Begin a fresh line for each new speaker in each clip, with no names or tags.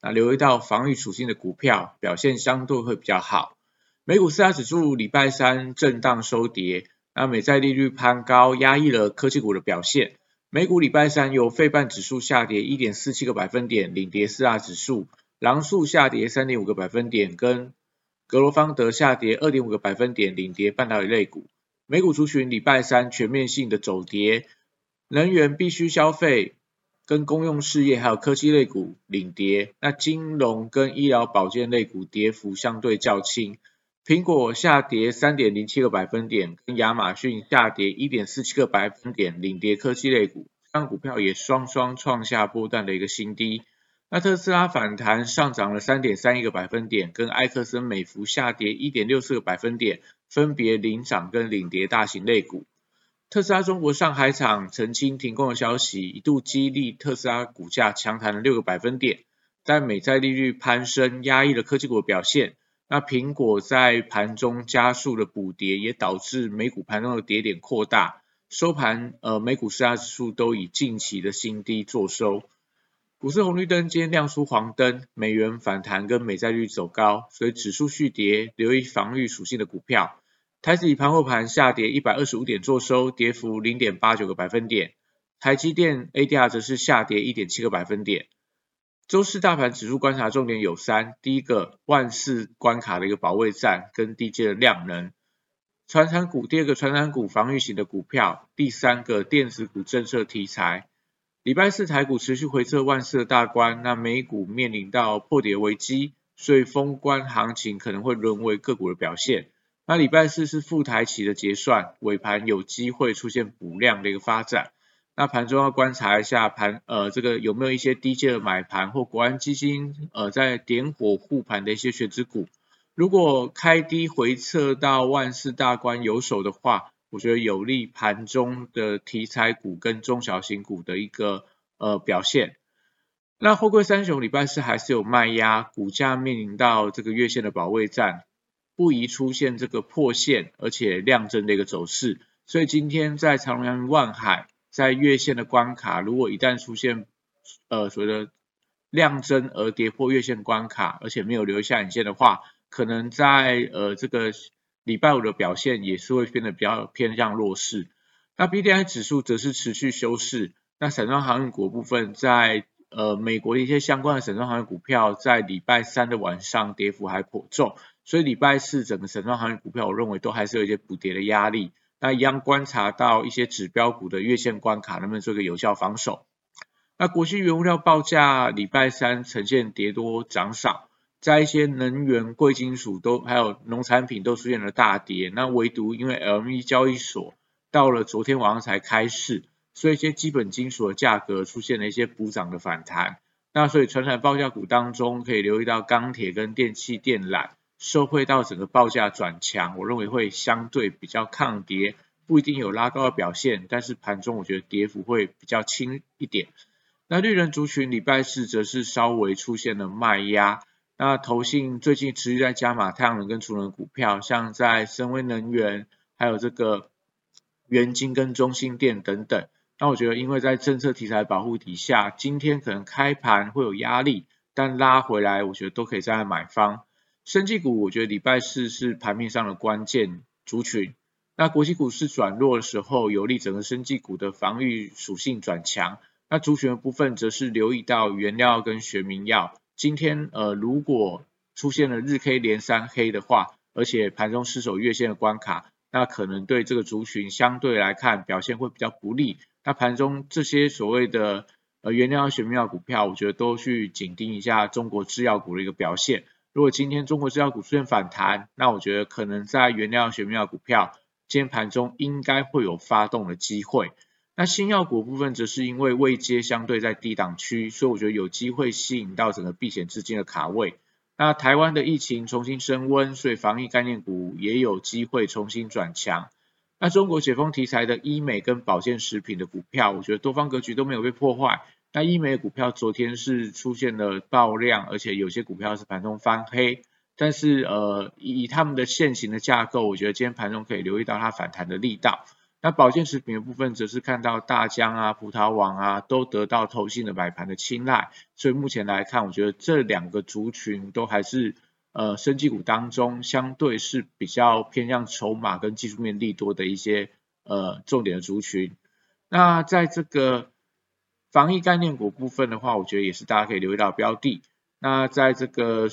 那留意到防御属性的股票表现相对会比较好。美股四大指数礼拜三震荡收跌，那美债利率攀高压抑了科技股的表现。美股礼拜三由费半指数下跌一点四七个百分点领跌四大指数，狼数下跌三点五个百分点，跟格罗方德下跌二点五个百分点领跌半导体类股。美股族群礼拜三全面性的走跌，能源必须消费。跟公用事业还有科技类股领跌，那金融跟医疗保健类股跌幅相对较轻。苹果下跌三点零七个百分点，跟亚马逊下跌一点四七个百分点领跌科技类股，这股票也双双创下波段的一个新低。那特斯拉反弹上涨了三点三一个百分点，跟埃克森美孚下跌一点六四个百分点，分别领涨跟领跌大型类股。特斯拉中国上海厂澄清停工的消息，一度激励特斯拉股价强弹了六个百分点，但美债利率攀升压抑了科技股表现。那苹果在盘中加速的补跌，也导致美股盘中的跌点扩大，收盘呃美股四大指数都以近期的新低作收。股市红绿灯今天亮出黄灯，美元反弹跟美债率走高，所以指数续跌，留意防御属性的股票。台指以盘后盘下跌一百二十五点做收，跌幅零点八九个百分点。台积电 ADR 则是下跌一点七个百分点。周四大盘指数观察重点有三：第一个，万四关卡的一个保卫战跟低阶的量能；传产股，第二个传产股防御型的股票；第三个电子股政策题材。礼拜四台股持续回测万四的大关，那美股面临到破跌危机，所以封关行情可能会沦为个股的表现。那礼拜四是副台企的结算，尾盘有机会出现补量的一个发展。那盘中要观察一下盘，呃，这个有没有一些低阶的买盘或国安基金，呃，在点火护盘的一些选值股。如果开低回撤到万事大关有手的话，我觉得有利盘中的题材股跟中小型股的一个呃表现。那货柜三雄礼拜四还是有卖压，股价面临到这个月线的保卫战。不宜出现这个破线，而且量增的一个走势，所以今天在长隆、阳、万海在月线的关卡，如果一旦出现呃所谓的量增而跌破月线关卡，而且没有留下影线的话，可能在呃这个礼拜五的表现也是会变得比较偏向弱势。那 B D I 指数则是持续修饰，那散装航运股部分在呃美国的一些相关的散装行业股票在礼拜三的晚上跌幅还颇重。所以礼拜四整个神装行业股票，我认为都还是有一些补跌的压力。那一样观察到一些指标股的月线关卡，能不能做一个有效防守？那国际原物料报价礼拜三呈现跌多涨少，在一些能源、贵金属都还有农产品都出现了大跌。那唯独因为 LME 交易所到了昨天晚上才开市，所以一些基本金属的价格出现了一些补涨的反弹。那所以传统报价股当中，可以留意到钢铁跟电气电缆。受惠到整个报价转强，我认为会相对比较抗跌，不一定有拉高的表现，但是盘中我觉得跌幅会比较轻一点。那绿人族群礼拜四则是稍微出现了卖压，那投信最近持续在加码太阳能跟储能股票，像在深威能源，还有这个元晶跟中心电等等。那我觉得因为在政策题材保护底下，今天可能开盘会有压力，但拉回来我觉得都可以站在买方。生技股，我觉得礼拜四是盘面上的关键族群。那国际股市转弱的时候，有利整个生技股的防御属性转强。那族群的部分，则是留意到原料跟学名药。今天呃，如果出现了日 K 连三黑的话，而且盘中失守月线的关卡，那可能对这个族群相对来看表现会比较不利。那盘中这些所谓的呃原料学名药股票，我觉得都去紧盯一下中国制药股的一个表现。如果今天中国制药股出现反弹，那我觉得可能在原料学面股票今天盘中应该会有发动的机会。那新药股部分则是因为未接相对在低档区，所以我觉得有机会吸引到整个避险资金的卡位。那台湾的疫情重新升温，所以防疫概念股也有机会重新转强。那中国解封题材的医美跟保健食品的股票，我觉得多方格局都没有被破坏。那医美股票昨天是出现了爆量，而且有些股票是盘中翻黑。但是呃，以他们的现行的架构，我觉得今天盘中可以留意到它反弹的力道。那保健食品的部分，则是看到大疆啊、葡萄网啊，都得到投信的买盘的青睐。所以目前来看，我觉得这两个族群都还是呃，生技股当中相对是比较偏向筹码跟技术面利多的一些呃重点的族群。那在这个防疫概念股部分的话，我觉得也是大家可以留意到标的。那在这个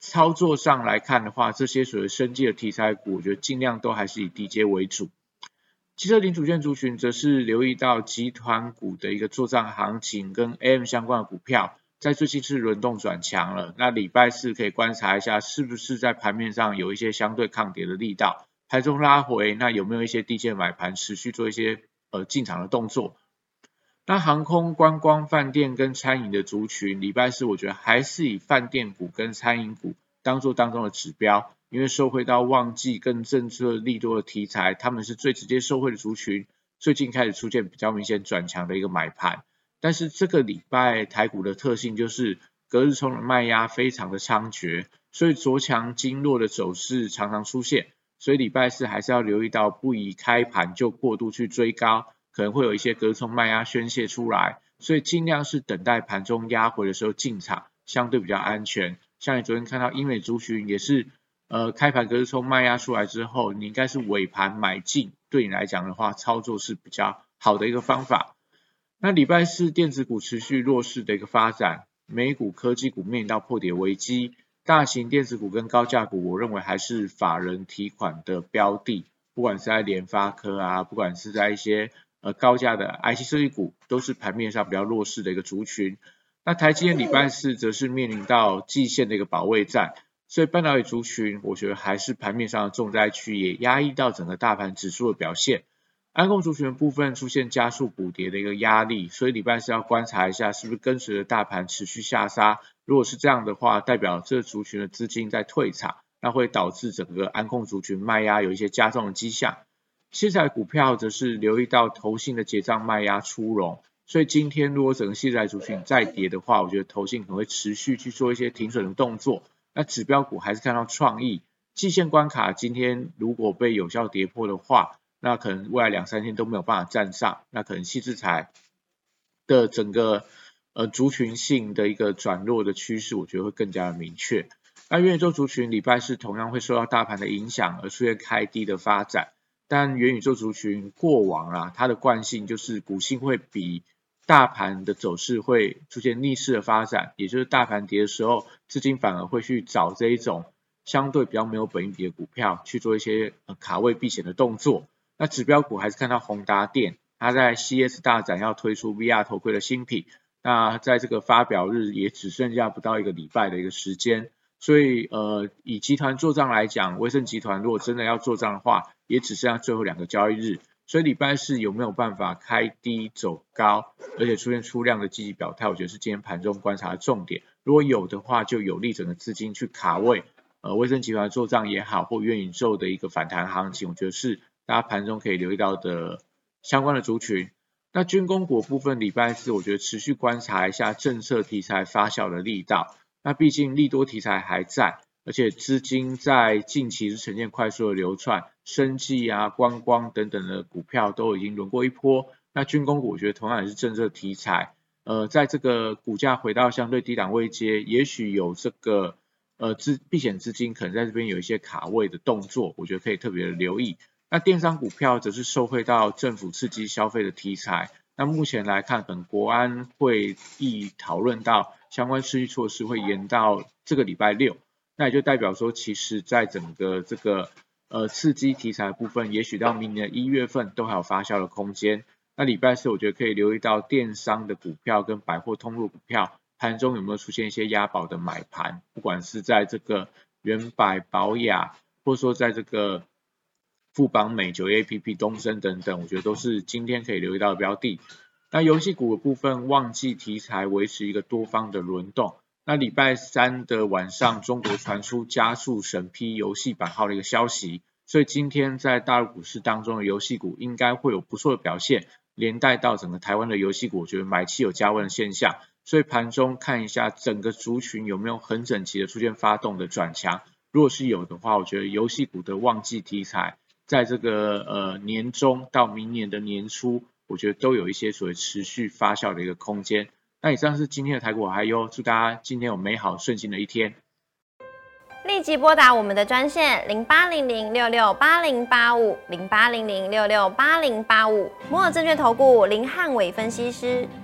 操作上来看的话，这些所谓升级的题材股，我觉得尽量都还是以低阶为主。汽车零组件族群则是留意到集团股的一个做账行情，跟 AM 相关的股票，在最近是轮动转强了。那礼拜四可以观察一下，是不是在盘面上有一些相对抗跌的力道，盘中拉回，那有没有一些低阶买盘持续做一些呃进场的动作？那航空、观光、饭店跟餐饮的族群，礼拜四我觉得还是以饭店股跟餐饮股当做当中的指标，因为受惠到旺季跟政策利多的题材，他们是最直接受惠的族群，最近开始出现比较明显转强的一个买盘。但是这个礼拜台股的特性就是隔日冲的卖压非常的猖獗，所以昨强经弱的走势常常出现，所以礼拜四还是要留意到，不宜开盘就过度去追高。可能会有一些隔日冲卖压宣泄出来，所以尽量是等待盘中压回的时候进场，相对比较安全。像你昨天看到英美族群也是，呃，开盘隔日冲卖压出来之后，你应该是尾盘买进，对你来讲的话，操作是比较好的一个方法。那礼拜四电子股持续弱势的一个发展，美股科技股面临到破跌危机，大型电子股跟高价股，我认为还是法人提款的标的，不管是在联发科啊，不管是在一些。呃，高价的 IC 设计股都是盘面上比较弱势的一个族群。那台积电礼拜四则是面临到季线的一个保卫战，所以半导体族群我觉得还是盘面上重灾区，也压抑到整个大盘指数的表现。安控族群部分出现加速补跌的一个压力，所以礼拜四要观察一下是不是跟随着大盘持续下杀。如果是这样的话，代表这族群的资金在退场，那会导致整个安控族群卖压有一些加重的迹象。现在股票则是留意到投信的结账卖压出笼，所以今天如果整个七彩族群再跌的话，我觉得投信可能会持续去做一些停损的动作。那指标股还是看到创意，季线关卡今天如果被有效跌破的话，那可能未来两三天都没有办法站上，那可能七字彩的整个呃族群性的一个转弱的趋势，我觉得会更加的明确。那元宇宙族群礼拜四同样会受到大盘的影响而出现开低的发展。但元宇宙族群过往啊，它的惯性就是股性会比大盘的走势会出现逆势的发展，也就是大盘跌的时候，资金反而会去找这一种相对比较没有本益比的股票去做一些卡位避险的动作。那指标股还是看到宏达电，它在 CS 大展要推出 VR 头盔的新品，那在这个发表日也只剩下不到一个礼拜的一个时间。所以，呃，以集团做账来讲，威盛集团如果真的要做账的话，也只剩下最后两个交易日。所以礼拜四有没有办法开低走高，而且出现出量的积极表态，我觉得是今天盘中观察的重点。如果有的话，就有利整个资金去卡位，呃，威盛集团做账也好，或元宇宙的一个反弹行情，我觉得是大家盘中可以留意到的相关的族群。那军工股部分，礼拜四我觉得持续观察一下政策题材发酵的力道。那毕竟利多题材还在，而且资金在近期是呈现快速的流窜，生技啊、观光等等的股票都已经轮过一波。那军工股我觉得同样也是政策题材，呃，在这个股价回到相对低档位阶，也许有这个呃资避险资金可能在这边有一些卡位的动作，我觉得可以特别的留意。那电商股票则是受惠到政府刺激消费的题材。那目前来看，本国安会议讨论到相关刺激措施会延到这个礼拜六，那也就代表说，其实在整个这个呃刺激题材部分，也许到明年一月份都还有发酵的空间。那礼拜四我觉得可以留意到电商的股票跟百货通路股票盘中有没有出现一些押宝的买盘，不管是在这个元百、宝雅，或者说在这个。富邦美、九 A P P、东升等等，我觉得都是今天可以留意到的标的。那游戏股的部分，旺季题材维持一个多方的轮动，那礼拜三的晚上，中国传出加速审批游戏版号的一个消息，所以今天在大陆股市当中的游戏股应该会有不错的表现，连带到整个台湾的游戏股，我觉得买气有加温的现象。所以盘中看一下整个族群有没有很整齐的出现发动的转强，如果是有的话，我觉得游戏股的旺季题材，在这个呃年中到明年的年初，我觉得都有一些所谓持续发酵的一个空间。那以上是今天的台股还有，祝大家今天有美好顺心的一天。
立即拨打我们的专线零八零零六六八零八五零八零零六六八零八五摩尔证券投顾林汉伟分析师。